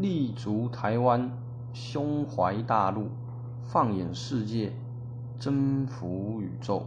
立足台湾胸怀大陆放眼世界征服宇宙。